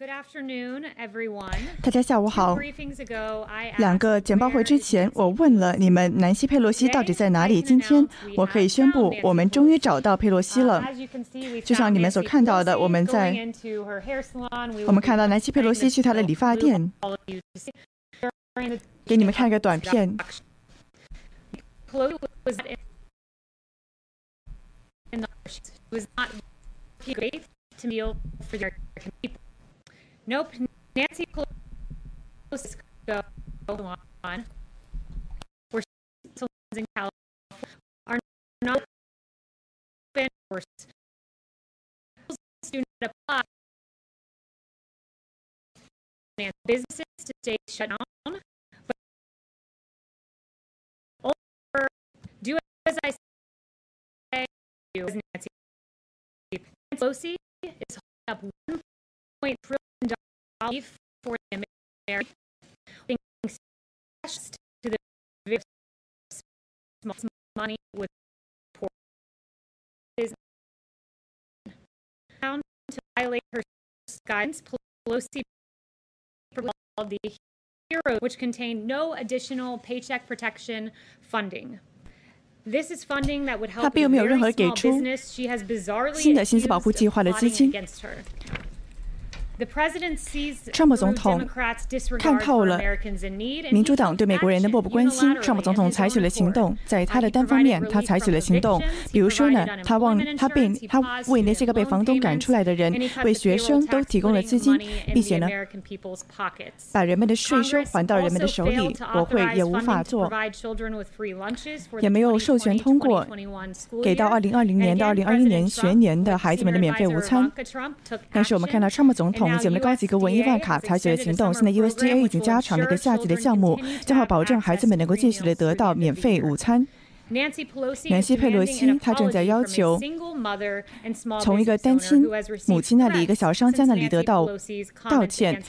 Good afternoon everyone。大家下午好。两个简报会之前，我问了你们南希佩洛西到底在哪里。今天我可以宣布，我们终于找到佩洛西了。就像你们所看到的，我们在我们看到南希佩洛西去她的理发店，给你们看一个短片。Nope. Nancy Pelosi go on. We're still in California are not open or do not apply. Businesses to stay shut down. But do as I say. Do as Nancy Pelosi is holding up 1.3 olive for the Mary, to the very small money with poor is found to violate her guidance. Pelosi called the HERO, which contained no additional paycheck protection funding. 他并没有任何给出新的薪资保护计划的资金。普总统看透了 Americans in need and 民主党对美国人的漠不关心普总统采取了行动，在他的单方面，他采取了行动。比如说呢，他忘他被他为那些个被房东赶出来的人，为学生都提供了资金，并且呢，把人们的税收还到人们的手里。国会也无法做，也没有授权通过给到2020年到2021年学年的孩子们的免费午餐。但是我们看到，川普总统我们的高级顾问伊万卡采取了行动。现在 USDA 已经加长了一个夏季的项目，将会保证孩子们能够继续的得到免费午餐。南希·佩洛西她正在要求从从一个单亲母亲那里、一个小商家那里得到道歉。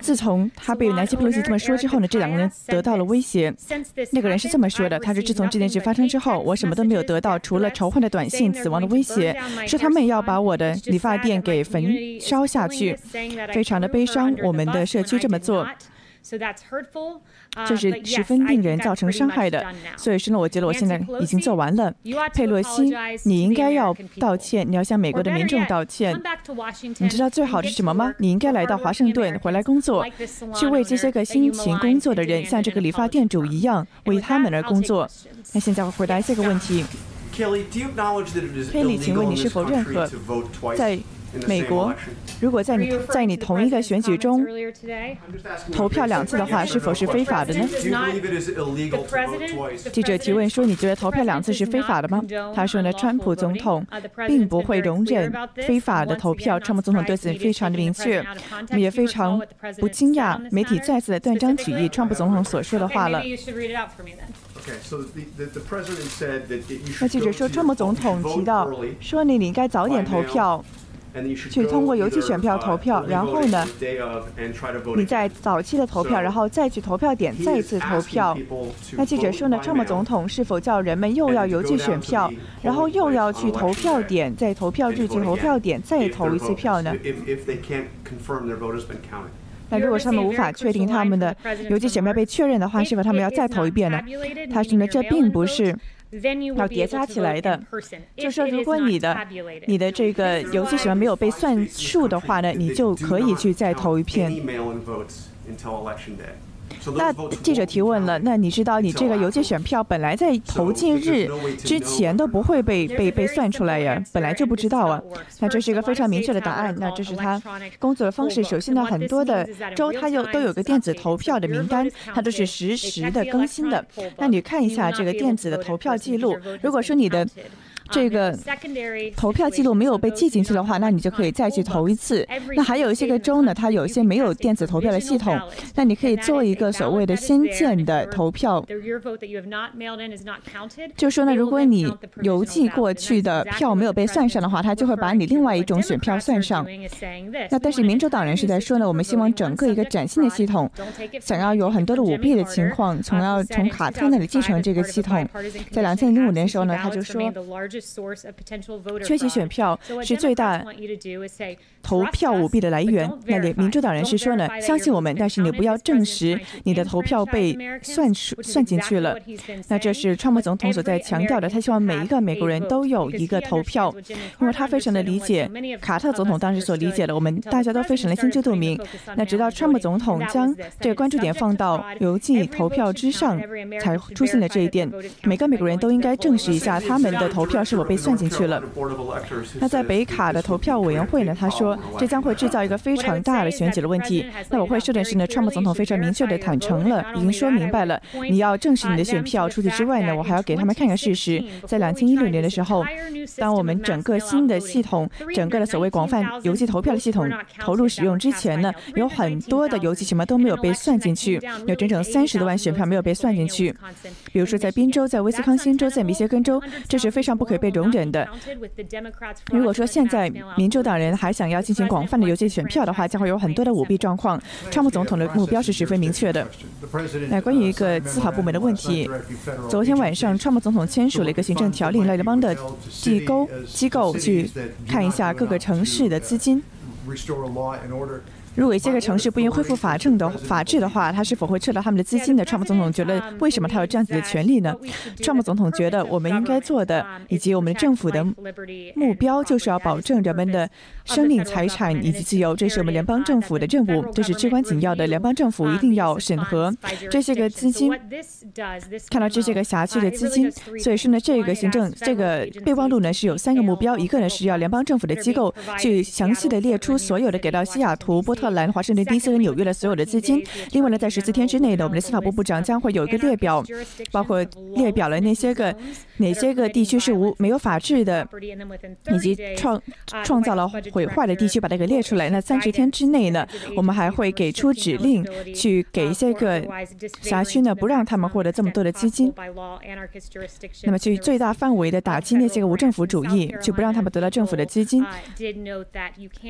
自从她被南希·佩洛西这么说之后呢，这两个人得到了威胁。那个人是这么说的：“他说，自从这件事发生之后，我什么都没有得到，除了仇恨的短信、死亡的威胁，说他们要把我的理发店给焚烧下去，非常的悲伤。我们的社区这么做。”这是十分令人造成伤害的，所以说呢，我觉得我现在已经做完了。佩洛西，你应该要道歉，你要向美国的民众道歉。你知道最好的是什么吗？你应该来到华盛顿回来工作，去为这些个辛勤工作的人，像这个理发店主一样，为他们而工作。那现在我回答这个问题。佩里，请问你是否认可在美国，如果在你在你同一个选举中投票两次的话，是否是非法的呢？记者提问说：“你觉得投票两次是非法的吗？”他说：“呢，川普总统并不会容忍非法的投票。川普总统对此非常的明确，也非常不惊讶。媒体再次的断章取义川普总统所说的话了。”那记者说，川普总统提到说：“你你应该早点投票。”去通过邮寄选票投票，然后呢，你在早期的投票，然后再去投票点再次投票。那记者说呢，川普总统是否叫人们又要邮寄选票，然后又要去投票点，在投票日去投票点再投一次票呢？那如果他们无法确定他们的邮寄选票被确认的话，是否他们要再投一遍呢？他说呢，这并不是。要叠加起来的，就是说，如果你的你的这个邮寄选票没有被算数的话呢，你就可以去再投一遍。那记者提问了，那你知道你这个邮寄选票本来在投进日之前都不会被被被算出来呀，本来就不知道啊。那这是一个非常明确的答案，那这是他工作的方式。首先呢，很多的州它有都有个电子投票的名单，它都是实时的更新的。那你看一下这个电子的投票记录，如果说你的。这个投票记录没有被记进去的话，那你就可以再去投一次。那还有一些个州呢，它有一些没有电子投票的系统，那你可以做一个所谓的先见的投票。就说呢，如果你邮寄过去的票没有被算上的话，它就会把你另外一种选票算上。那但是民主党人是在说呢，我们希望整个一个崭新的系统，想要有很多的舞弊的情况，从要从卡特那里继承这个系统。在两千零五年的时候呢，他就说。缺席选票是最大投票舞弊的来源。那里民主党人士说呢，相信我们，但是你不要证实你的投票被算算进去了。那这是川普总统所在强调的，他希望每一个美国人都有一个投票，因为他非常的理解卡特总统当时所理解的，我们大家都非常的心知肚明。那直到川普总统将这个关注点放到邮寄投票之上，才出现了这一点。每个美国人都应该证实一下他们的投票是否被算进去了。那在北卡的投票委员会呢？他说这将会制造一个非常大的选举的问题。那我会说的是呢，川普总统非常明确的坦诚了，已经说明白了，你要证实你的选票。除此之外呢，我还要给他们看看事实，在两千一六年的时候，当我们整个新的系统，整个的所谓广泛邮寄投票的系统投入使用之前呢，有很多的邮寄什么都没有被算进去，有整整三十多万选票没有被算进去。比如说在宾州、在威斯康星州、在密歇根州，这是非常不可被容忍的。如果说现在民主党人还想要进行广泛的邮寄选票的话，将会有很多的舞弊状况。川普总统的目标是十分明确的。那关于一个司法部门的问题，昨天晚上川普总统签署了一个行政条例，让联邦的机构机构去看一下各个城市的资金。如果这个城市不应恢复法政的法治的话，他是否会撤掉他们的资金呢？川普总统觉得，为什么他有这样子的权利呢？川普总统觉得，我们应该做的，以及我们政府的目标，就是要保证人们的生命、财产以及自由。这是我们联邦政府的任务，这是至关紧要的。联邦政府一定要审核这些个资金，看到这些个辖区的资金。所以说呢，这个行政这个备忘录呢是有三个目标，一个呢是要联邦政府的机构去详细的列出所有的给到西雅图、波特。兰、华盛顿 DC 和纽约的所有的资金。另外呢，在十四天之内呢，我们的司法部部长将会有一个列表，包括列表了那些个哪些个地区是无没有法治的，以及创创造了毁坏的地区，把它给列出来。那三十天之内呢，我们还会给出指令，去给一些个辖区呢，不让他们获得这么多的资金。那么去最大范围的打击那些个无政府主义，就不让他们得到政府的资金。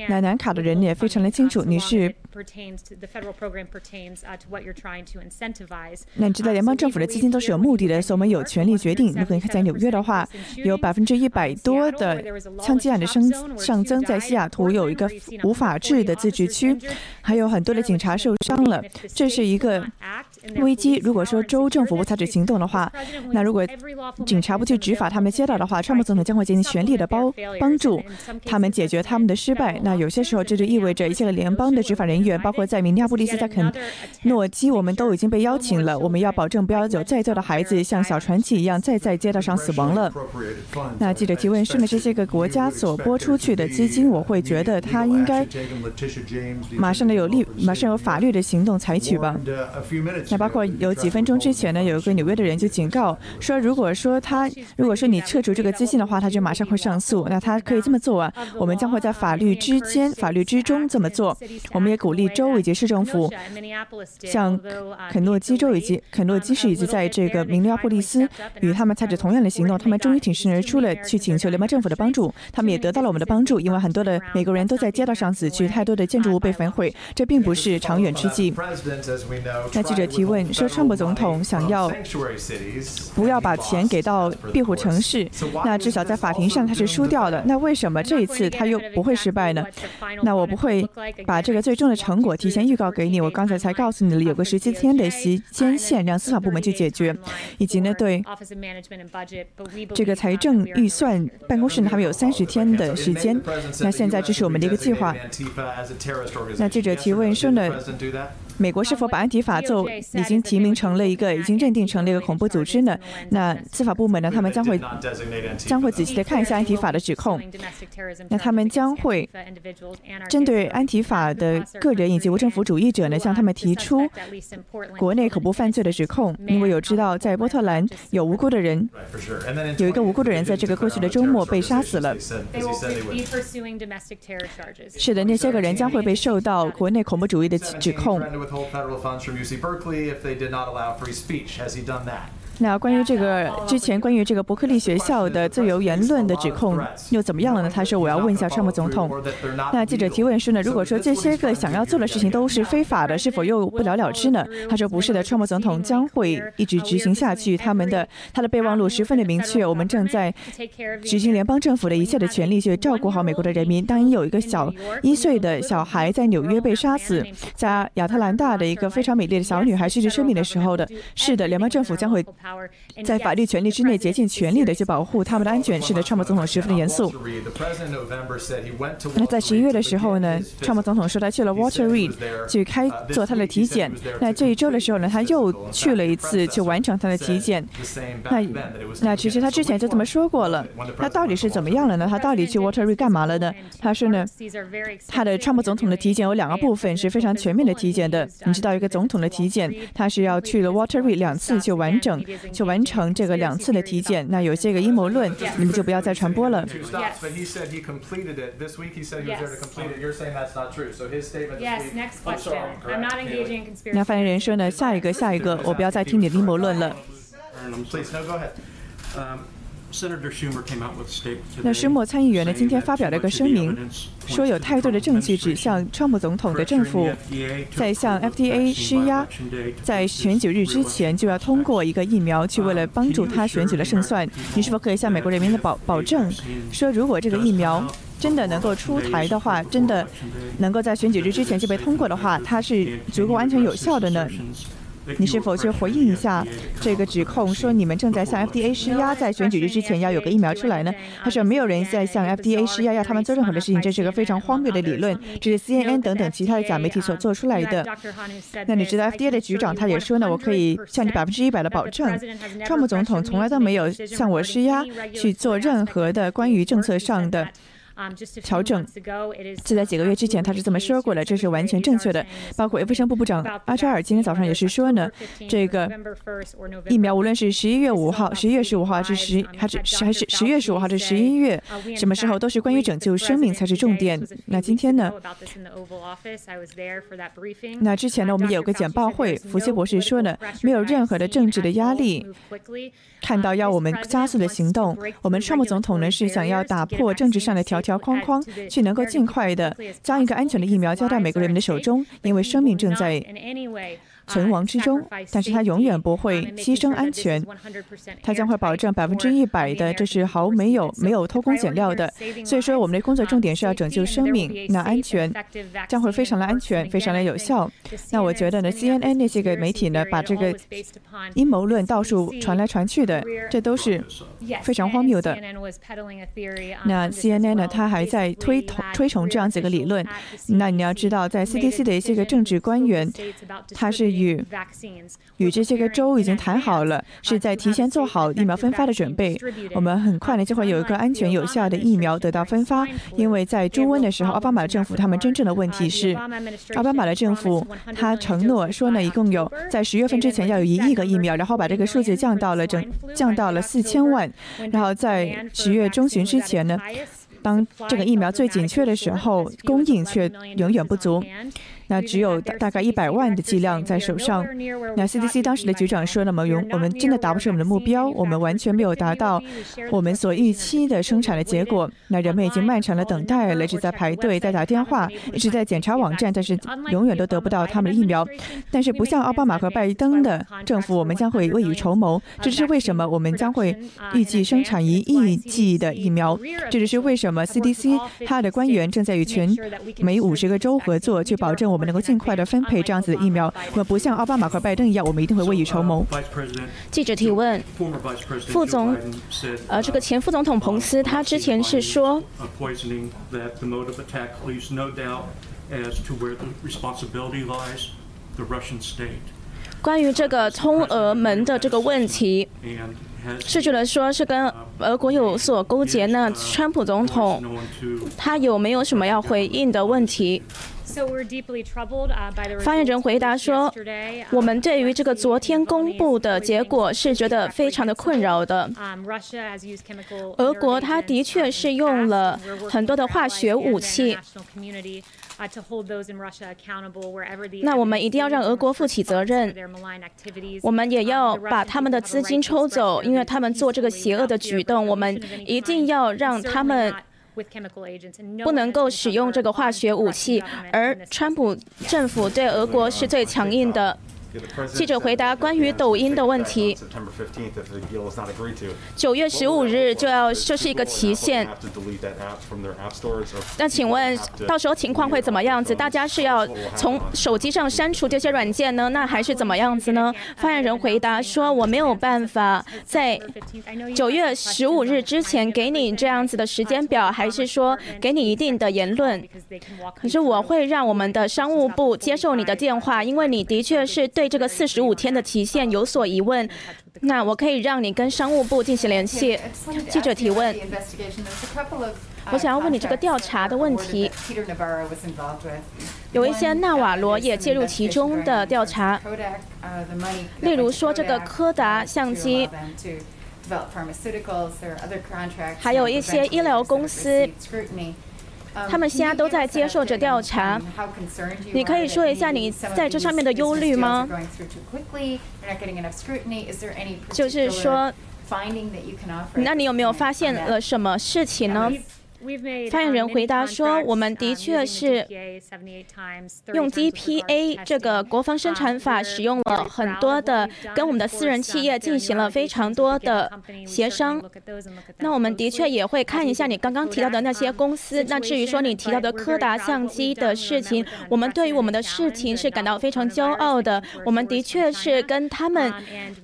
那南卡的人也非常的清楚，你。是。那你知道联邦政府的资金都是有目的的，所以我们有权利决定。如果你看在纽约的话，有百分之一百多的枪击案的升上增，在西雅图有一个无法治的自治区，还有很多的警察受伤了，这是一个危机。如果说州政府不采取行动的话，那如果警察不去执法他们街道的话，川普总统将会进行全力的帮帮助他们解决他们的失败。那有些时候这就意味着一些联邦的执法人员，包括在明尼亚波利斯、在肯诺基，我们都已经被邀请了。我们要保证不要有再多的孩子像小传奇一样再在街道上死亡了。那记者提问：是呢？这些个国家所拨出去的资金，我会觉得他应该马上的有立，马上有法律的行动采取吧。那包括有几分钟之前呢，有一个纽约的人就警告说，如果说他，如果说你撤除这个资金的话，他就马上会上诉。那他可以这么做啊？我们将会在法律之间、法律之中这么做。我们也鼓励州以及市政府，像肯诺基州以及肯诺基市以及在这个明尼阿波利斯，与他们采取同样的行动。他们终于挺身而出了，去请求联邦政府的帮助。他们也得到了我们的帮助，因为很多的美国人都在街道上死去，太多的建筑物被焚毁，这并不是长远之计。那记者提问说，川普总统想要不要把钱给到庇护城市？那至少在法庭上他是输掉了。那为什么这一次他又不会失败呢？那我不会。把这个最终的成果提前预告给你。我刚才才告诉你了，有个十七天的时间线，让司法部门去解决，以及呢，对这个财政预算办公室呢，他们有三十天的时间。那现在这是我们的一个计划。那记者提问说呢？美国是否把安提法就已经提名成了一个已经认定成了一个恐怖组织呢？那司法部门呢？他们将会将会仔细的看一下安提法的指控。那他们将会针对安提法的个人以及无政府主义者呢，向他们提出国内恐怖犯罪的指控。因为有知道在波特兰有无辜的人，有一个无辜的人在这个过去的周末被杀死了。是的，那些个人将会被受到国内恐怖主义的指控。Withhold federal funds from UC Berkeley if they did not allow free speech. Has he done that? 那关于这个之前关于这个伯克利学校的自由言论的指控又怎么样了呢？他说我要问一下川普总统。那记者提问说呢，如果说这些个想要做的事情都是非法的，是否又不了了之呢？他说不是的，川普总统将会一直执行下去。他们的他的备忘录十分的明确，我们正在执行联邦政府的一切的权利，去照顾好美国的人民。当有一个小一岁的小孩在纽约被杀死，在亚特兰大的一个非常美丽的小女孩失去生命的时候的，是的，联邦政府将会。在法律权利之内，竭尽全力的去保护他们的安全。使得，川普总统十分的严肃。那在十一月的时候呢，川普总统说他去了 Walter Reed 去开做他的体检。那这一周的时候呢，他又去了一次去完成他的体检。那那其实他之前就这么说过了。他到底是怎么样了呢？他到底去 Walter Reed 干嘛了呢？他说呢，他的川普总统的体检有两个部分是非常全面的体检的。你知道，一个总统的体检，他是要去了 Walter Reed 两次就完整。就完成这个两次的体检，那有些个阴谋论，你们就不要再传播了。那发言人说呢，下一个，下一个，我不要再听你的阴谋论了。那施莫参议员呢？今天发表了一个声明，说有太多的证据指向川普总统的政府在向 FDA 施压，在选举日之前就要通过一个疫苗，去为了帮助他选举的胜算。你是否可以向美国人民的保保证，说如果这个疫苗真的能够出台的话，真的能够在选举日之前就被通过的话，它是足够安全有效的呢？你是否去回应一下这个指控，说你们正在向 FDA 施压，在选举日之前要有个疫苗出来呢？他说没有人在向 FDA 施压，要他们做任何的事情，这是个非常荒谬的理论，这是 CNN 等等其他的假媒体所做出来的。那你知道 FDA 的局长他也说呢，我可以向你百分之一百的保证，川普总统从来都没有向我施压去做任何的关于政策上的。调整，就在几个月之前，他是这么说过的，这是完全正确的。包括卫生部部长阿扎尔今天早上也是说呢，这个疫苗无论是十一月五号、十一月十五号，还是十还是还是十月十五号，至十一月什么时候，都是关于拯救生命才是重点。那今天呢？那之前呢，我们也有个简报会，福西博士说呢，没有任何的政治的压力，看到要我们加速的行动。我们川普总统呢是想要打破政治上的条。条框框，去能够尽快的将一个安全的疫苗交到美国人民的手中，因为生命正在。存亡之中，但是他永远不会牺牲安全，他将会保证百分之一百的，这是毫没有没有偷工减料的。所以说，我们的工作重点是要拯救生命，那安全将会非常的安全，非常的有效。那我觉得呢，CNN 那些个媒体呢，把这个阴谋论到处传来传去的，这都是非常荒谬的。那 CNN 呢，他还在推崇推崇这样子一个理论。那你要知道，在 CDC 的一些个政治官员，他是。与与这些个州已经谈好了，是在提前做好疫苗分发的准备。我们很快呢就会有一个安全有效的疫苗得到分发。因为在猪瘟的时候，奥巴马政府他们真正的问题是，奥巴马的政府他承诺说呢，一共有在十月份之前要有一亿个疫苗，然后把这个数字降到了整降到了四千万，然后在十月中旬之前呢，当这个疫苗最紧缺的时候，供应却永远不足。那只有大大概一百万的剂量在手上。那 CDC 当时的局长说：“那么，用我们真的达不成我们的目标，我们完全没有达到我们所预期的生产的结果。那人们已经漫长的等待了，一直在排队，在打电话，一直在检查网站，但是永远都得不到他们的疫苗。但是不像奥巴马和拜登的政府，我们将会未雨绸缪。这就是为什么我们将会预计生产一亿剂的疫苗。这就是为什么 CDC 它的官员正在与全美五十个州合作，去保证。”我们能够尽快的分配这样子的疫苗，我们不像奥巴马和拜登一样，我们一定会未雨绸缪。记者提问：副总，呃，这个前副总统彭斯他之前是说，关于这个通俄门的这个问题。是觉得说是跟俄国有所勾结，那川普总统他有没有什么要回应的问题？发言人回答说：“我们对于这个昨天公布的结果是觉得非常的困扰的。俄国它的确是用了很多的化学武器。”那我们一定要让俄国负起责任。我们也要把他们的资金抽走，因为他们做这个邪恶的举动。我们一定要让他们不能够使用这个化学武器。而川普政府对俄国是最强硬的。记者回答关于抖音的问题。九月十五日就要这是一个期限。那请问到时候情况会怎么样子？大家是要从手机上删除这些软件呢？那还是怎么样子呢？发言人回答说：“我没有办法在九月十五日之前给你这样子的时间表，还是说给你一定的言论？可是我会让我们的商务部接受你的电话，因为你的确是对。”这个四十五天的期限有所疑问，那我可以让你跟商务部进行联系。记者提问：我想要问你这个调查的问题。有一些纳瓦罗也介入其中的调查，例如说这个柯达相机，还有一些医疗公司。他们现在都在接受着调查。你可以说一下你在这上面的忧虑吗？就是说，那你有没有发现了什么事情呢？发言人回答说：“我们的确是用 DPA 这个国防生产法使用了很多的，跟我们的私人企业进行了非常多的协商。那我们的确也会看一下你刚刚提到的那些公司。那至于说你提到的柯达相机的事情，我们对于我们的事情是感到非常骄傲的。我们的确是跟他们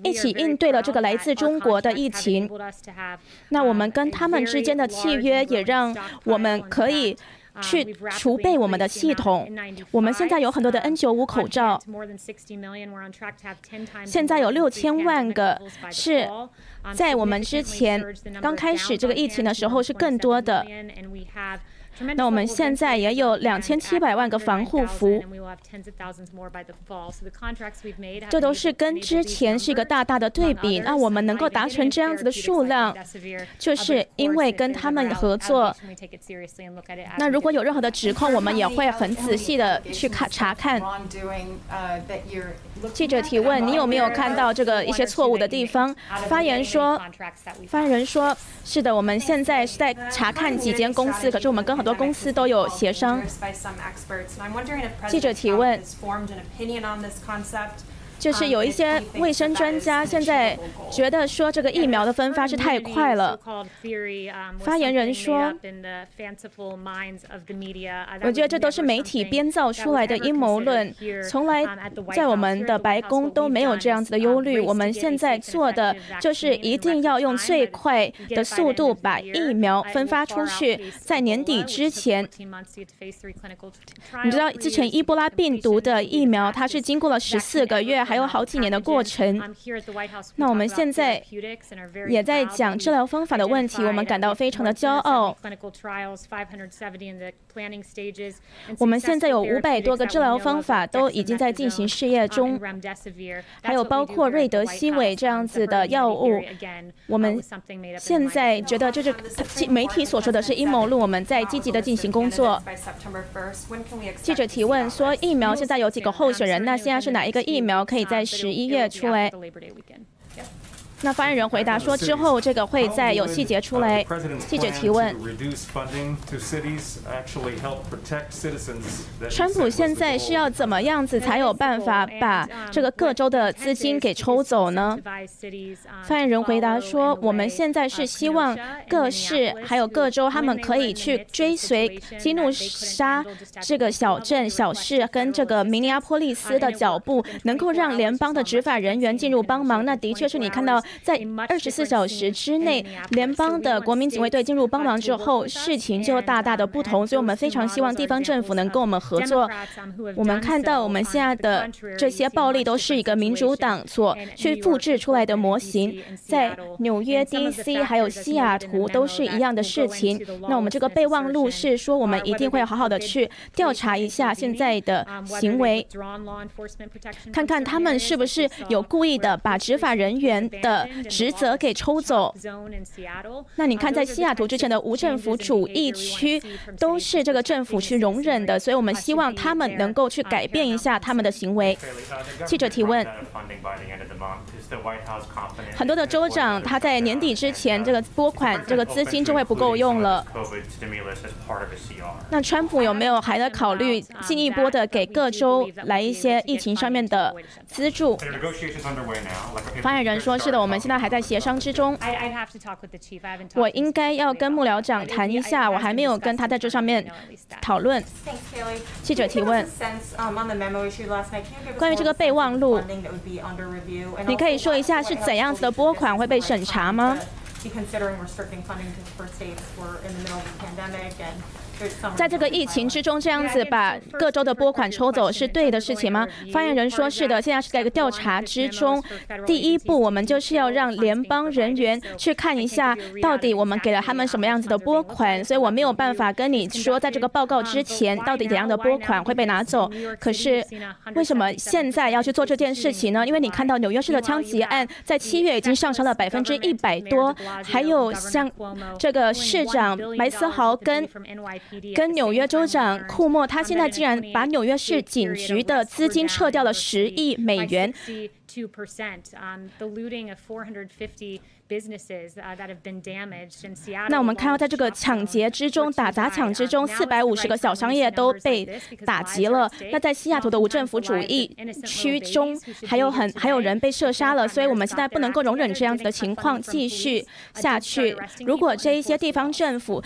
一起应对了这个来自中国的疫情。那我们跟他们之间的契约也让。”我们可以去储备我们的系统。我们现在有很多的 N95 口罩，现在有六千万个，是在我们之前刚开始这个疫情的时候是更多的。那我们现在也有两千七百万个防护服，这都是跟之前是一个大大的对比。那我们能够达成这样子的数量，就是因为跟他们合作。那如果有任何的指控，我们也会很仔细的去看查看。记者提问：你有没有看到这个一些错误的地方？发言说，发言人说：是的，我们现在是在查看几间公司，可是我们跟很多公司都有协商。记者提问。就是有一些卫生专家现在觉得说这个疫苗的分发是太快了。发言人说：“我觉得这都是媒体编造出来的阴谋论，从来在我们的白宫都没有这样子的忧虑。我们现在做的就是一定要用最快的速度把疫苗分发出去，在年底之前。你知道之前伊波拉病毒的疫苗，它是经过了十四个月。”还有好几年的过程。那我们现在也在讲治疗方法的问题，我们感到非常的骄傲。我们现在有五百多个治疗方法都已经在进行试验中，还有包括瑞德西韦这样子的药物。我们现在觉得这是媒体所说的是阴谋论，我们在积极的进行工作。记者提问说，疫苗现在有几个候选人？那现在是哪一个疫苗可以？在十一月出来。那发言人回答说，之后这个会再有细节出来。记者提问：川普现在是要怎么样子才有办法把这个各州的资金给抽走呢？发言人回答说：我们现在是希望各市还有各州，他们可以去追随基努沙这个小镇小市跟这个明尼阿波利斯的脚步，能够让联邦的执法人员进入帮忙。那的确是你看到。在二十四小时之内，联邦的国民警卫队进入帮忙之后，事情就大大的不同。所以我们非常希望地方政府能跟我们合作。我们看到我们现在的这些暴力都是一个民主党所去复制出来的模型，在纽约、D.C. 还有西雅图都是一样的事情。那我们这个备忘录是说，我们一定会好好的去调查一下现在的行为，看看他们是不是有故意的把执法人员的职责给抽走。那你看，在西雅图之前的无政府主义区都是这个政府去容忍的，所以我们希望他们能够去改变一下他们的行为。记者提问。很多的州长他在年底之前，这个拨款这个资金就会不够用了。那川普有没有还在考虑进一步的给各州来一些疫情上面的资助？发言人说：“是的，我们现在还在协商之中。我应该要跟幕僚长谈一下，我还没有跟他在这上面讨论。”记者提问：关于这个备忘录，你可以说一下是怎样子的拨款会被审查吗？在这个疫情之中，这样子把各州的拨款抽走是对的事情吗？发言人说：“是的，现在是在一个调查之中。第一步，我们就是要让联邦人员去看一下，到底我们给了他们什么样子的拨款。所以我没有办法跟你说，在这个报告之前，到底怎样的拨款会被拿走。可是，为什么现在要去做这件事情呢？因为你看到纽约市的枪击案在七月已经上升了百分之一百多，还有像这个市长白思豪跟。”跟纽约州长库莫，他现在竟然把纽约市警局的资金撤掉了十亿美元。那我们看到，在这个抢劫之中、打砸抢之中，四百五十个小商业都被打击了。那在西雅图的无政府主义区中，还有很还有人被射杀了。所以我们现在不能够容忍这样子的情况继续下去。如果这一些地方政府，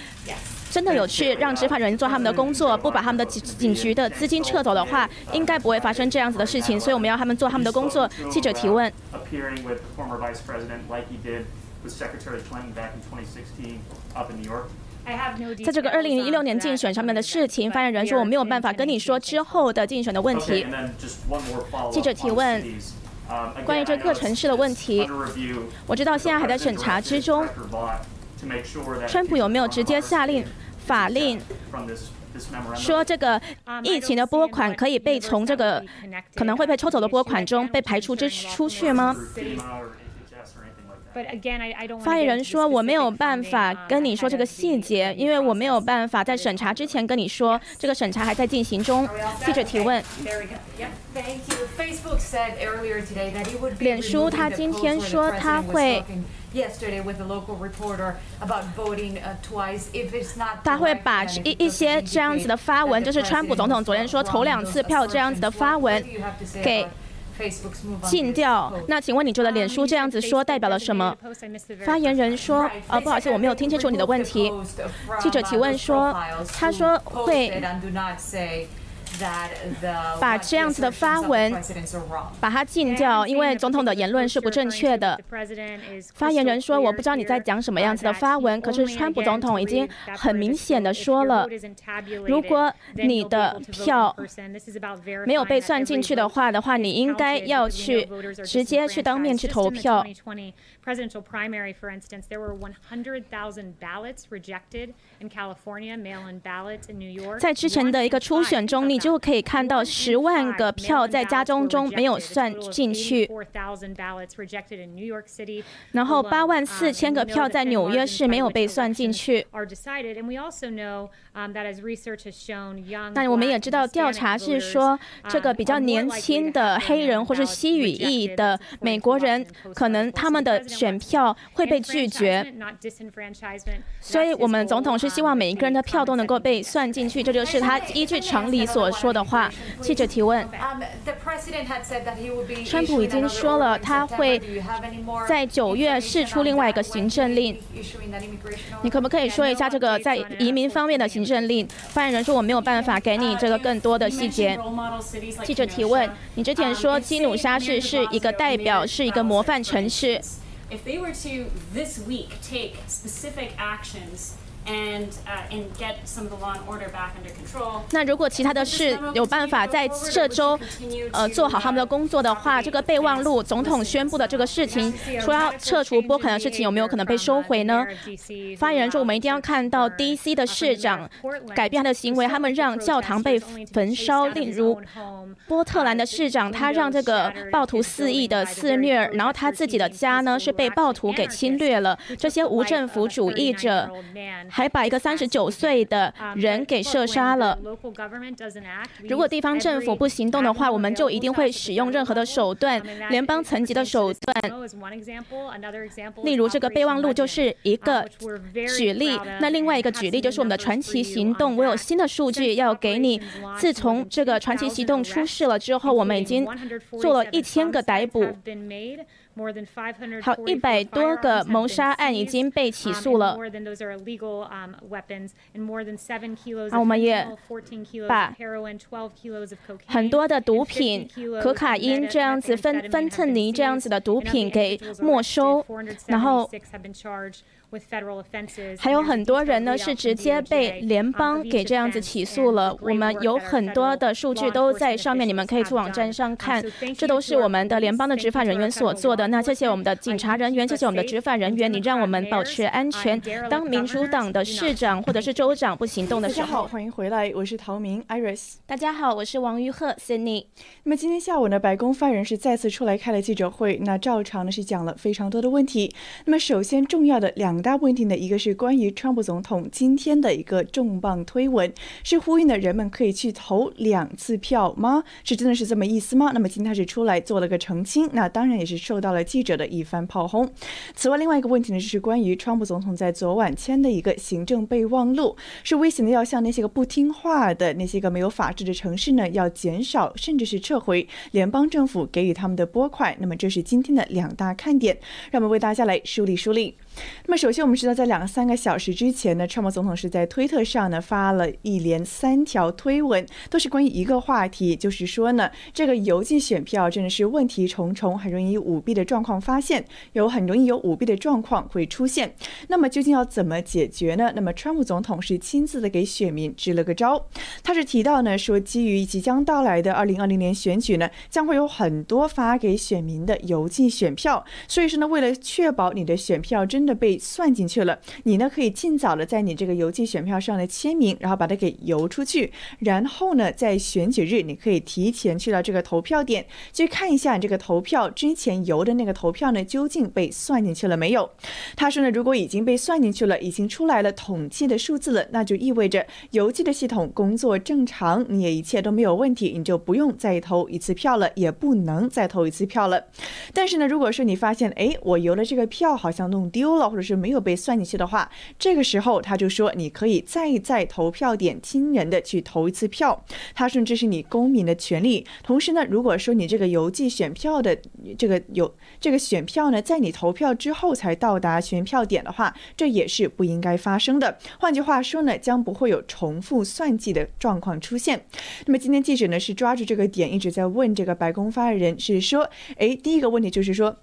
真的有去让执法人员做他们的工作，不把他们的警警局的资金撤走的话，应该不会发生这样子的事情。所以我们要他们做他们的工作。记者提问。在这个二零一六年竞选上面的事情，发言人说我没有办法跟你说之后的竞选的问题。记者提问，关于这各城市的问题，我知道现在还在审查之中。川普有没有直接下令法令，说这个疫情的拨款可以被从这个可能会被抽走的拨款中被排除之出去吗？发言人说：“我没有办法跟你说这个细节，因为我没有办法在审查之前跟你说，这个审查还在进行中。”记者提问。脸书他今天说他会。他会把一一些这样子的发文，就是川普总统昨天说投两次票这样子的发文，给禁掉。那请问你觉得脸书这样子说代表了什么？发言人说：“呃，不好意思，我没有听清楚你的问题。”记者提问说：“他说会。”把这样子的发文把它禁掉，因为总统的言论是不正确的。发言人说：“我不知道你在讲什么样子的发文，可是川普总统已经很明显的说了，如果你的票没有被算进去的话的话，你应该要去直接去当面去投票。” presidential primary, for instance, there were 100,000 ballots rejected in California, mail-in ballots in New York. 在之前的一个初选中，你你就可以看到十万个票在家中中没有算进去，然后八万四千个票在纽约市没有被算进去。那我们也知道，调查是说，这个比较年轻的黑人或是西语裔的美国人，可能他们的选票会被拒绝。所以，我们总统是希望每一个人的票都能够被算进去，这就是他依据常理所说的话。记者提问：川普已经说了，他会在九月释出另外一个行政令。你可不可以说一下这个在移民方面的行？政令发言人说：“我没有办法给你这个更多的细节。”记者提问：“你之前说基努沙市是一个代表，是一个模范城市，if they were to this week take specific actions and and get some of the law and order back under control。那如果其他的事有办法在这周呃做好他们的工作的话，这个备忘录总统宣布的这个事情，说要撤除波肯的事情，有没有可能被收回呢？发言人说，我们一定要看到 D.C. 的市长改变他的行为，他们让教堂被焚烧，例如波特兰的市长，他让这个暴徒肆意的肆虐，然后他自己的家呢是被暴徒给侵略了，这些无政府主义者。还把一个三十九岁的人给射杀了。如果地方政府不行动的话，我们就一定会使用任何的手段，联邦层级的手段。例如，这个备忘录就是一个举例。那另外一个举例就是我们的传奇行动。我有新的数据要给你。自从这个传奇行动出事了之后，我们已经做了一千个逮捕。好，一百多个谋杀案已经被起诉了。啊，我们也把很多的毒品、可卡因这样子、芬芬特尼这样子的毒品给没收，然后。还有很多人呢是直接被联邦给这样子起诉了。我们有很多的数据都在上面，你们可以去网站上看。这都是我们的联邦的执法人员所做的。那谢谢我们的警察人员，谢谢我们的执法人员，你让我们保持安全。当民主党的市长或者是州长不行动的时候，大家好，欢迎回来，我是陶明 Iris。大家好，我是王玉鹤 Sydney。那么今天下午呢，白宫发言人是再次出来开了记者会，那照常呢是讲了非常多的问题。那么首先重要的两。两大问题呢，一个是关于川普总统今天的一个重磅推文，是呼吁呢人们可以去投两次票吗？是真的是这么意思吗？那么今天他是出来做了个澄清，那当然也是受到了记者的一番炮轰。此外，另外一个问题呢，就是关于川普总统在昨晚签的一个行政备忘录，是威胁呢要向那些个不听话的那些个没有法治的城市呢，要减少甚至是撤回联邦政府给予他们的拨款。那么这是今天的两大看点，让我们为大家来梳理梳理。那么首先，我们知道，在两三个小时之前呢，川普总统是在推特上呢发了一连三条推文，都是关于一个话题，就是说呢，这个邮寄选票真的是问题重重，很容易舞弊的状况发现，有很容易有舞弊的状况会出现。那么究竟要怎么解决呢？那么川普总统是亲自的给选民支了个招，他是提到呢说，基于即将到来的二零二零年选举呢，将会有很多发给选民的邮寄选票，所以说呢，为了确保你的选票真的被算进去了，你呢可以尽早的在你这个邮寄选票上的签名，然后把它给邮出去，然后呢在选举日你可以提前去到这个投票点去看一下这个投票之前邮的那个投票呢究竟被算进去了没有。他说呢，如果已经被算进去了，已经出来了统计的数字了，那就意味着邮寄的系统工作正常，你也一切都没有问题，你就不用再投一次票了，也不能再投一次票了。但是呢，如果说你发现哎我邮的这个票好像弄丢，或者是没有被算进去的话，这个时候他就说你可以再在投票点亲人的去投一次票。他说这是你公民的权利。同时呢，如果说你这个邮寄选票的这个有这个选票呢，在你投票之后才到达选票点的话，这也是不应该发生的。换句话说呢，将不会有重复算计的状况出现。那么今天记者呢是抓住这个点，一直在问这个白宫发言人，是说，哎，第一个问题就是说。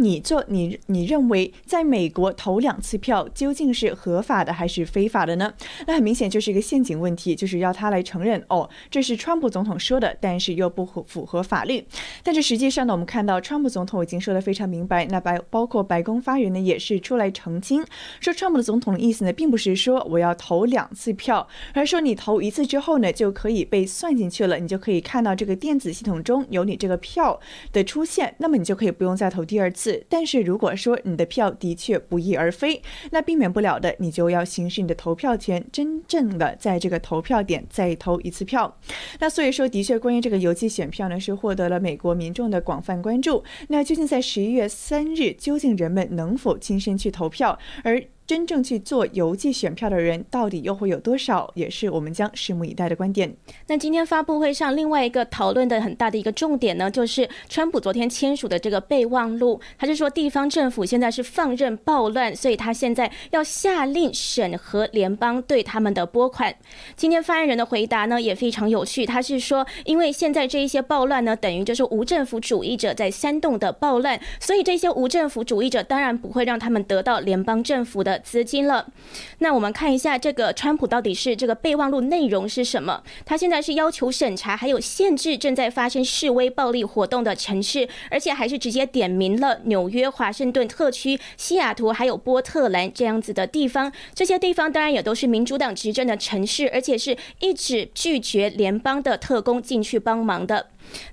你做你你认为在美国投两次票究竟是合法的还是非法的呢？那很明显就是一个陷阱问题，就是要他来承认哦，这是川普总统说的，但是又不符符合法律。但是实际上呢，我们看到川普总统已经说的非常明白，那白包括白宫发言人呢也是出来澄清，说川普的总统的意思呢，并不是说我要投两次票，而是说你投一次之后呢，就可以被算进去了，你就可以看到这个电子系统中有你这个票的出现，那么你就可以不用再投第二次。但是如果说你的票的确不翼而飞，那避免不了的，你就要行使你的投票权，真正的在这个投票点再投一次票。那所以说，的确，关于这个邮寄选票呢，是获得了美国民众的广泛关注。那究竟在十一月三日，究竟人们能否亲身去投票？而真正去做邮寄选票的人到底又会有多少，也是我们将拭目以待的观点。那今天发布会上另外一个讨论的很大的一个重点呢，就是川普昨天签署的这个备忘录。他是说地方政府现在是放任暴乱，所以他现在要下令审核联邦对他们的拨款。今天发言人的回答呢也非常有趣，他是说，因为现在这一些暴乱呢，等于就是无政府主义者在煽动的暴乱，所以这些无政府主义者当然不会让他们得到联邦政府的。资金了，那我们看一下这个川普到底是这个备忘录内容是什么？他现在是要求审查还有限制正在发生示威暴力活动的城市，而且还是直接点名了纽约、华盛顿特区、西雅图还有波特兰这样子的地方。这些地方当然也都是民主党执政的城市，而且是一直拒绝联邦的特工进去帮忙的。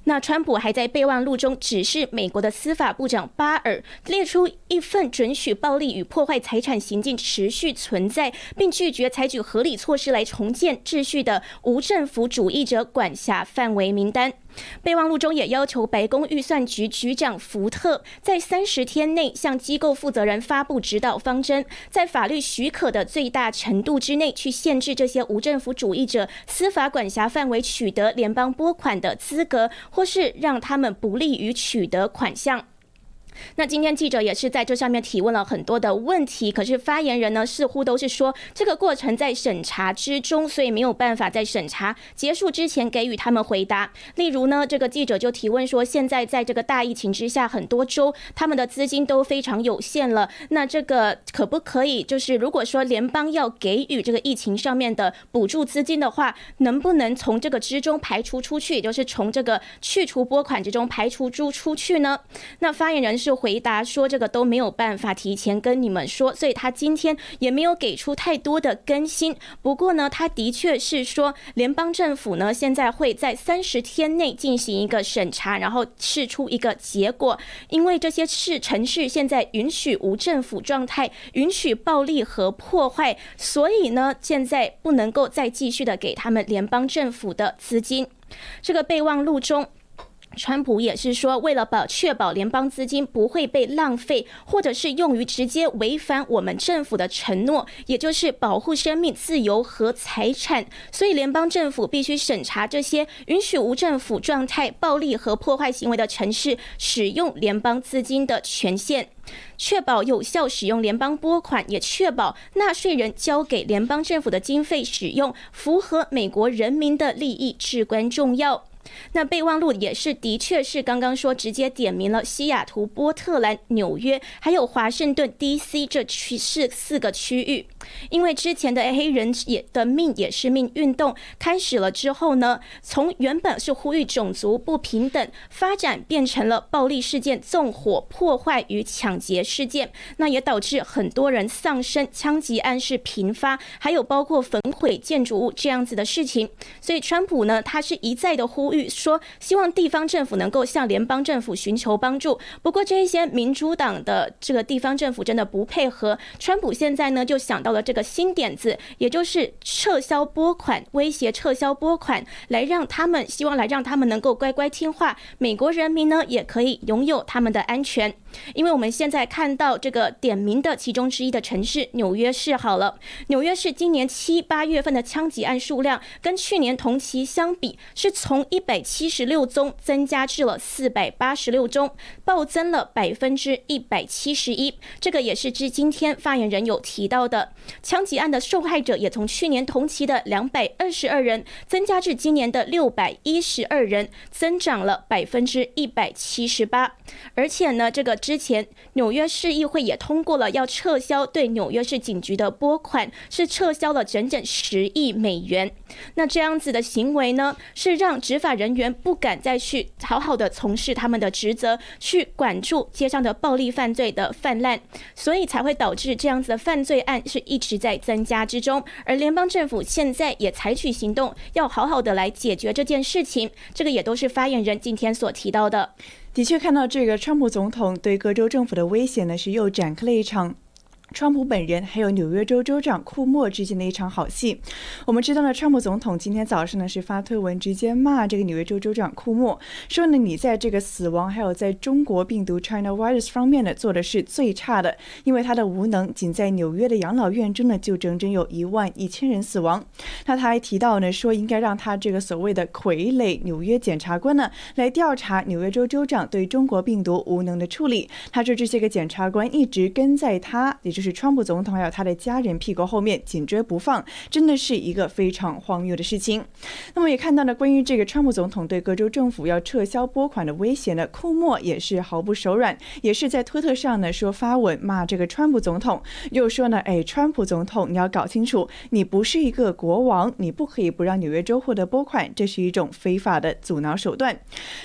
那川普还在备忘录中指示美国的司法部长巴尔列出一份准许暴力与破坏财产行径持续存在，并拒绝采取合理措施来重建秩序的无政府主义者管辖范围名单。备忘录中也要求白宫预算局局长福特在三十天内向机构负责人发布指导方针，在法律许可的最大程度之内去限制这些无政府主义者司法管辖范围取得联邦拨款的资格，或是让他们不利于取得款项。那今天记者也是在这上面提问了很多的问题，可是发言人呢似乎都是说这个过程在审查之中，所以没有办法在审查结束之前给予他们回答。例如呢，这个记者就提问说，现在在这个大疫情之下，很多州他们的资金都非常有限了，那这个可不可以就是如果说联邦要给予这个疫情上面的补助资金的话，能不能从这个之中排除出去，就是从这个去除拨款之中排除出出去呢？那发言人。就回答说这个都没有办法提前跟你们说，所以他今天也没有给出太多的更新。不过呢，他的确是说联邦政府呢现在会在三十天内进行一个审查，然后试出一个结果。因为这些市城市现在允许无政府状态，允许暴力和破坏，所以呢现在不能够再继续的给他们联邦政府的资金。这个备忘录中。川普也是说，为了保确保联邦资金不会被浪费，或者是用于直接违反我们政府的承诺，也就是保护生命、自由和财产，所以联邦政府必须审查这些允许无政府状态、暴力和破坏行为的城市使用联邦资金的权限，确保有效使用联邦拨款，也确保纳税人交给联邦政府的经费使用符合美国人民的利益，至关重要。那备忘录也是，的确是刚刚说直接点名了西雅图、波特兰、纽约，还有华盛顿 D.C. 这区是四个区域。因为之前的黑人也的命也是命运动开始了之后呢，从原本是呼吁种族不平等，发展变成了暴力事件、纵火、破坏与抢劫事件，那也导致很多人丧生，枪击案是频发，还有包括焚毁建筑物这样子的事情。所以川普呢，他是一再的呼吁说，希望地方政府能够向联邦政府寻求帮助。不过这一些民主党的这个地方政府真的不配合，川普现在呢就想到了。这个新点子，也就是撤销拨款，威胁撤销拨款，来让他们希望来让他们能够乖乖听话，美国人民呢也可以拥有他们的安全。因为我们现在看到这个点名的其中之一的城市纽约市，好了，纽约市今年七八月份的枪击案数量跟去年同期相比，是从一百七十六宗增加至了四百八十六宗，暴增了百分之一百七十一。这个也是至今天发言人有提到的，枪击案的受害者也从去年同期的两百二十二人增加至今年的六百一十二人，增长了百分之一百七十八。而且呢，这个。之前，纽约市议会也通过了要撤销对纽约市警局的拨款，是撤销了整整十亿美元。那这样子的行为呢，是让执法人员不敢再去好好的从事他们的职责，去管住街上的暴力犯罪的泛滥，所以才会导致这样子的犯罪案是一直在增加之中。而联邦政府现在也采取行动，要好好的来解决这件事情。这个也都是发言人今天所提到的。的确，看到这个川普总统对各州政府的威胁呢，是又展开了一场川普本人还有纽约州州长库莫之间的一场好戏。我们知道呢，川普总统今天早上呢是发推文直接骂这个纽约州州长库莫，说呢你在这个死亡还有在中国病毒 China virus 方面呢做的是最差的，因为他的无能，仅在纽约的养老院中呢就整整有一万一千人死亡。那他还提到呢说应该让他这个所谓的傀儡纽约检察官呢来调查纽约州州长对中国病毒无能的处理。他说这些个检察官一直跟在他，就是川普总统还有他的家人屁股后面紧追不放，真的是一个非常荒谬的事情。那么也看到了关于这个川普总统对各州政府要撤销拨款的威胁呢，库莫也是毫不手软，也是在推特上呢说发文骂这个川普总统，又说呢，哎，川普总统你要搞清楚，你不是一个国王，你不可以不让纽约州获得拨款，这是一种非法的阻挠手段。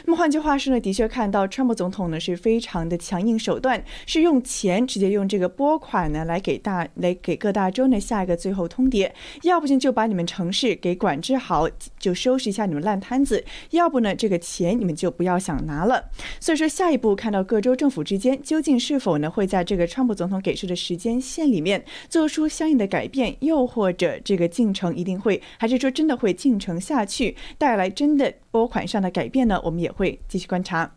那么换句话说呢，的确看到川普总统呢是非常的强硬手段，是用钱直接用这个拨款呢来。给大来给各大州呢下一个最后通牒，要不就把你们城市给管制好，就收拾一下你们烂摊子；要不呢，这个钱你们就不要想拿了。所以说，下一步看到各州政府之间究竟是否呢会在这个川普总统给出的时间线里面做出相应的改变，又或者这个进程一定会，还是说真的会进程下去，带来真的拨款上的改变呢？我们也会继续观察。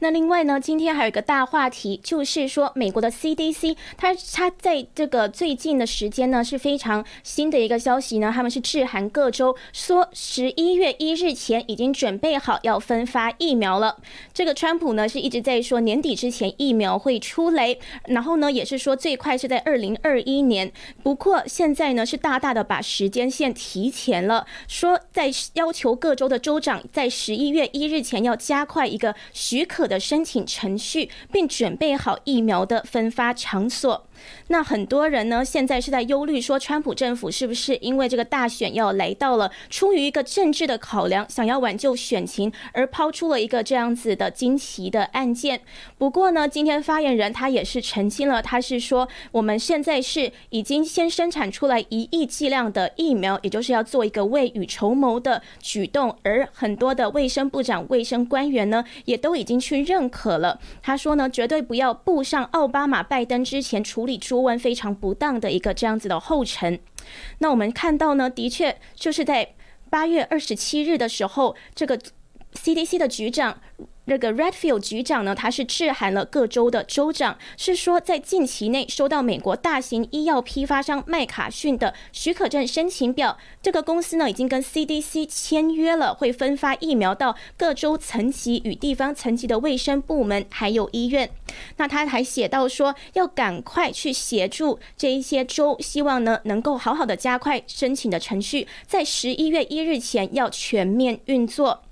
那另外呢，今天还有一个大话题，就是说美国的 CDC，它它在这个最近的时间呢是非常新的一个消息呢，他们是致函各州，说十一月一日前已经准备好要分发疫苗了。这个川普呢是一直在说年底之前疫苗会出雷，然后呢也是说最快是在二零二一年，不过现在呢是大大的把时间线提前了，说在要求各州的州长在十一月一日前要加快一个许。可的申请程序，并准备好疫苗的分发场所。那很多人呢，现在是在忧虑说，川普政府是不是因为这个大选要来到了，出于一个政治的考量，想要挽救选情，而抛出了一个这样子的惊奇的案件。不过呢，今天发言人他也是澄清了，他是说，我们现在是已经先生产出来一亿剂量的疫苗，也就是要做一个未雨绸缪的举动。而很多的卫生部长、卫生官员呢，也都已经。去认可了，他说呢，绝对不要步上奥巴马、拜登之前处理朱温非常不当的一个这样子的后尘。那我们看到呢，的确就是在八月二十七日的时候，这个 CDC 的局长。那个 Redfield 局长呢，他是致函了各州的州长，是说在近期内收到美国大型医药批发商麦卡逊的许可证申请表。这个公司呢，已经跟 CDC 签约了，会分发疫苗到各州层级与地方层级的卫生部门还有医院。那他还写到说，要赶快去协助这一些州，希望呢能够好好的加快申请的程序，在十一月一日前要全面运作。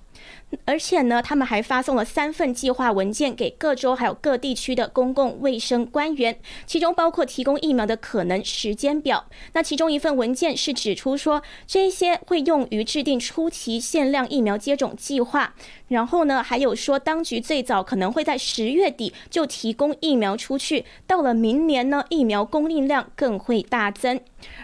而且呢，他们还发送了三份计划文件给各州还有各地区的公共卫生官员，其中包括提供疫苗的可能时间表。那其中一份文件是指出说，这些会用于制定初期限量疫苗接种计划。然后呢，还有说，当局最早可能会在十月底就提供疫苗出去，到了明年呢，疫苗供应量更会大增。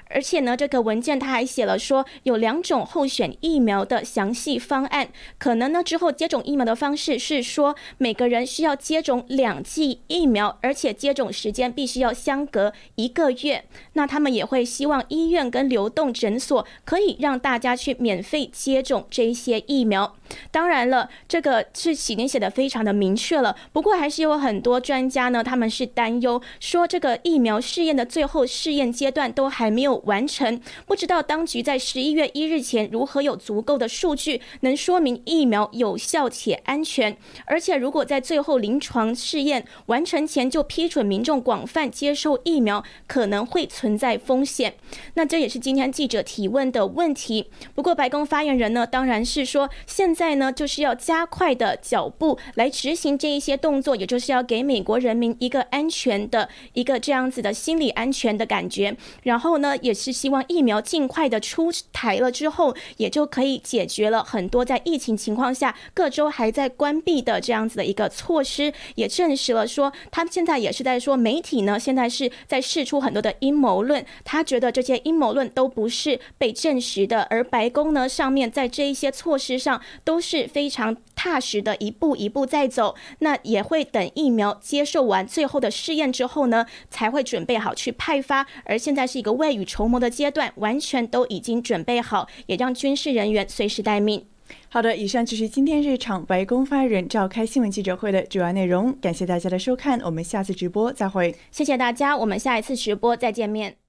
而且呢，这个文件他还写了说，有两种候选疫苗的详细方案，可能呢之后接种疫苗的方式是说，每个人需要接种两剂疫苗，而且接种时间必须要相隔一个月。那他们也会希望医院跟流动诊所可以让大家去免费接种这些疫苗。当然了，这个是已经写的非常的明确了。不过还是有很多专家呢，他们是担忧说，这个疫苗试验的最后试验阶段都还没有完成，不知道当局在十一月一日前如何有足够的数据能说明疫苗有效且安全。而且如果在最后临床试验完成前就批准民众广泛接受疫苗，可能会存在风险。那这也是今天记者提问的问题。不过白宫发言人呢，当然是说现。在呢，就是要加快的脚步来执行这一些动作，也就是要给美国人民一个安全的一个这样子的心理安全的感觉。然后呢，也是希望疫苗尽快的出台了之后，也就可以解决了很多在疫情情况下各州还在关闭的这样子的一个措施。也证实了说，他们现在也是在说，媒体呢现在是在试出很多的阴谋论，他觉得这些阴谋论都不是被证实的，而白宫呢上面在这一些措施上。都是非常常踏实的一步一步在走。那也会等疫苗接受完最后的试验之后呢，才会准备好去派发。而现在是一个未雨绸缪的阶段，完全都已经准备好，也让军事人员随时待命。好的，以上就是今天这场白宫发言人召开新闻记者会的主要内容。感谢大家的收看，我们下次直播再会。谢谢大家，我们下一次直播再见面。